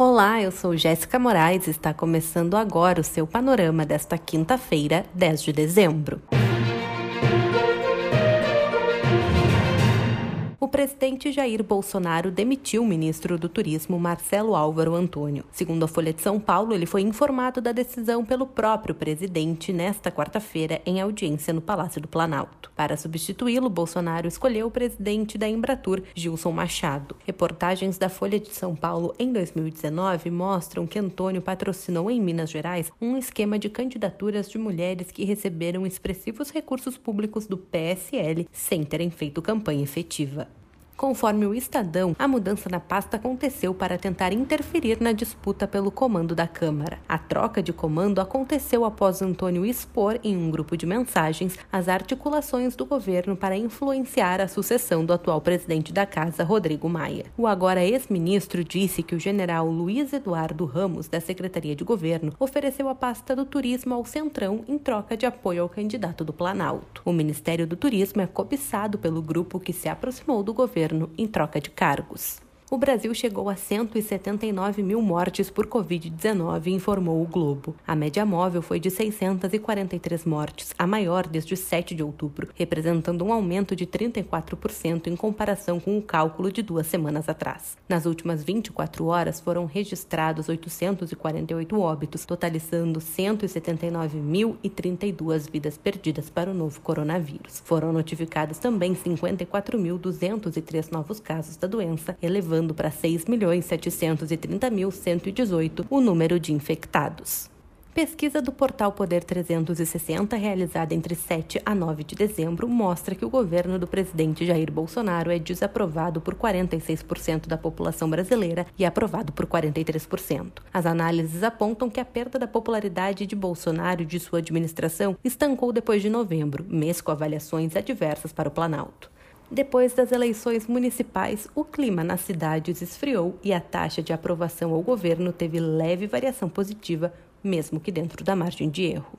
Olá, eu sou Jéssica Moraes e está começando agora o seu panorama desta quinta-feira, 10 de dezembro. O presidente Jair Bolsonaro demitiu o ministro do Turismo Marcelo Álvaro Antônio. Segundo a Folha de São Paulo, ele foi informado da decisão pelo próprio presidente nesta quarta-feira em audiência no Palácio do Planalto. Para substituí-lo, Bolsonaro escolheu o presidente da Embratur, Gilson Machado. Reportagens da Folha de São Paulo em 2019 mostram que Antônio patrocinou em Minas Gerais um esquema de candidaturas de mulheres que receberam expressivos recursos públicos do PSL sem terem feito campanha efetiva. Conforme o Estadão, a mudança na pasta aconteceu para tentar interferir na disputa pelo comando da Câmara. A troca de comando aconteceu após Antônio expor em um grupo de mensagens as articulações do governo para influenciar a sucessão do atual presidente da casa, Rodrigo Maia. O agora ex-ministro disse que o general Luiz Eduardo Ramos, da Secretaria de Governo, ofereceu a pasta do turismo ao Centrão em troca de apoio ao candidato do Planalto. O Ministério do Turismo é cobiçado pelo grupo que se aproximou do governo governo em troca de cargos o Brasil chegou a 179 mil mortes por Covid-19, informou o Globo. A média móvel foi de 643 mortes, a maior desde 7 de outubro, representando um aumento de 34% em comparação com o cálculo de duas semanas atrás. Nas últimas 24 horas foram registrados 848 óbitos, totalizando 179.032 vidas perdidas para o novo coronavírus. Foram notificados também 54.203 novos casos da doença, elevando elevando para 6.730.118 o número de infectados. Pesquisa do portal Poder 360, realizada entre 7 a 9 de dezembro, mostra que o governo do presidente Jair Bolsonaro é desaprovado por 46% da população brasileira e aprovado por 43%. As análises apontam que a perda da popularidade de Bolsonaro e de sua administração estancou depois de novembro, mês com avaliações adversas para o Planalto. Depois das eleições municipais, o clima nas cidades esfriou e a taxa de aprovação ao governo teve leve variação positiva, mesmo que dentro da margem de erro.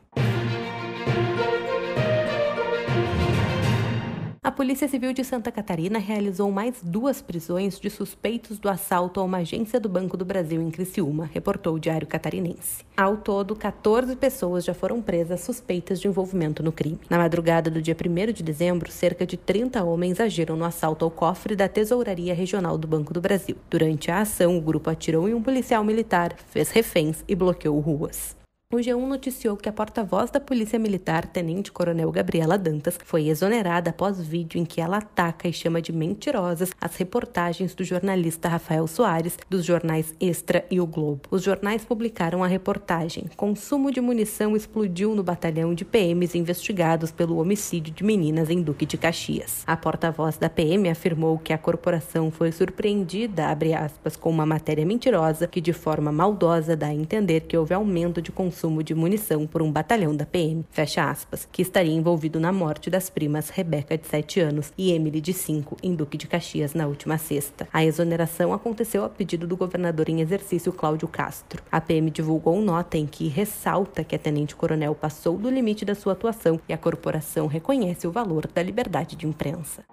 A Polícia Civil de Santa Catarina realizou mais duas prisões de suspeitos do assalto a uma agência do Banco do Brasil em Criciúma, reportou o Diário Catarinense. Ao todo, 14 pessoas já foram presas suspeitas de envolvimento no crime. Na madrugada do dia 1 de dezembro, cerca de 30 homens agiram no assalto ao cofre da Tesouraria Regional do Banco do Brasil. Durante a ação, o grupo atirou em um policial militar, fez reféns e bloqueou ruas. O G1 noticiou que a porta-voz da Polícia Militar, Tenente Coronel Gabriela Dantas, foi exonerada após vídeo em que ela ataca e chama de mentirosas as reportagens do jornalista Rafael Soares dos jornais Extra e O Globo. Os jornais publicaram a reportagem: Consumo de munição explodiu no batalhão de PMs investigados pelo homicídio de meninas em Duque de Caxias. A porta-voz da PM afirmou que a corporação foi surpreendida, aspas, com uma matéria mentirosa que de forma maldosa dá a entender que houve aumento de consumo consumo de munição por um batalhão da PM, fecha aspas, que estaria envolvido na morte das primas Rebeca, de 7 anos, e Emily, de 5, em Duque de Caxias, na última sexta. A exoneração aconteceu a pedido do governador em exercício Cláudio Castro. A PM divulgou nota em que ressalta que a tenente-coronel passou do limite da sua atuação e a corporação reconhece o valor da liberdade de imprensa.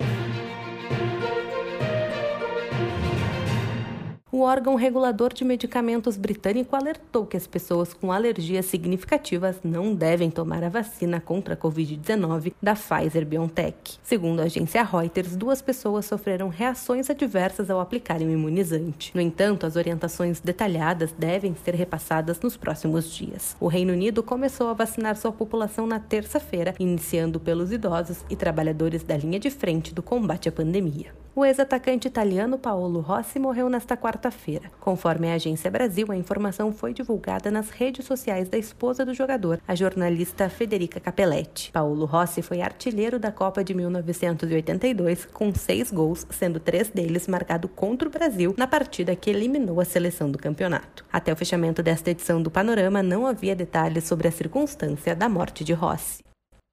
O órgão regulador de medicamentos britânico alertou que as pessoas com alergias significativas não devem tomar a vacina contra a Covid-19 da Pfizer BioNTech. Segundo a agência Reuters, duas pessoas sofreram reações adversas ao aplicarem o imunizante. No entanto, as orientações detalhadas devem ser repassadas nos próximos dias. O Reino Unido começou a vacinar sua população na terça-feira, iniciando pelos idosos e trabalhadores da linha de frente do combate à pandemia. O ex-atacante italiano Paolo Rossi morreu nesta quarta-feira. Conforme a Agência Brasil, a informação foi divulgada nas redes sociais da esposa do jogador, a jornalista Federica Capelletti. Paolo Rossi foi artilheiro da Copa de 1982 com seis gols, sendo três deles marcados contra o Brasil na partida que eliminou a seleção do campeonato. Até o fechamento desta edição do Panorama, não havia detalhes sobre a circunstância da morte de Rossi.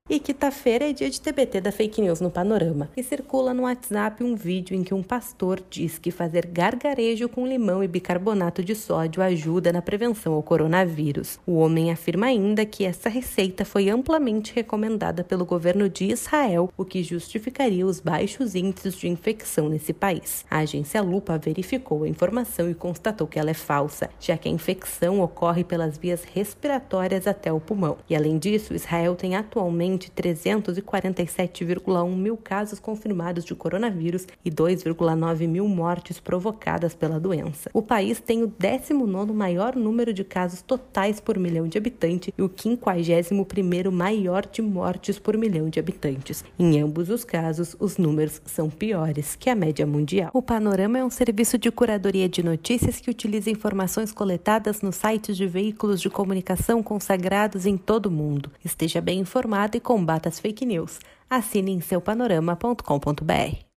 E quinta-feira é dia de TBT da fake news no Panorama. E circula no WhatsApp um vídeo em que um pastor diz que fazer gargarejo com limão e bicarbonato de sódio ajuda na prevenção ao coronavírus. O homem afirma ainda que essa receita foi amplamente recomendada pelo governo de Israel, o que justificaria os baixos índices de infecção nesse país. A agência Lupa verificou a informação e constatou que ela é falsa, já que a infecção ocorre pelas vias respiratórias até o pulmão. E além disso, Israel tem atualmente atualmente 347,1 mil casos confirmados de coronavírus e 2,9 mil mortes provocadas pela doença. O país tem o 19 maior número de casos totais por milhão de habitantes e o 51 maior de mortes por milhão de habitantes. Em ambos os casos, os números são piores que a média mundial. O Panorama é um serviço de curadoria de notícias que utiliza informações coletadas nos sites de veículos de comunicação consagrados em todo o mundo. Esteja bem informado e combata as fake news. Assine em seupanorama.com.br.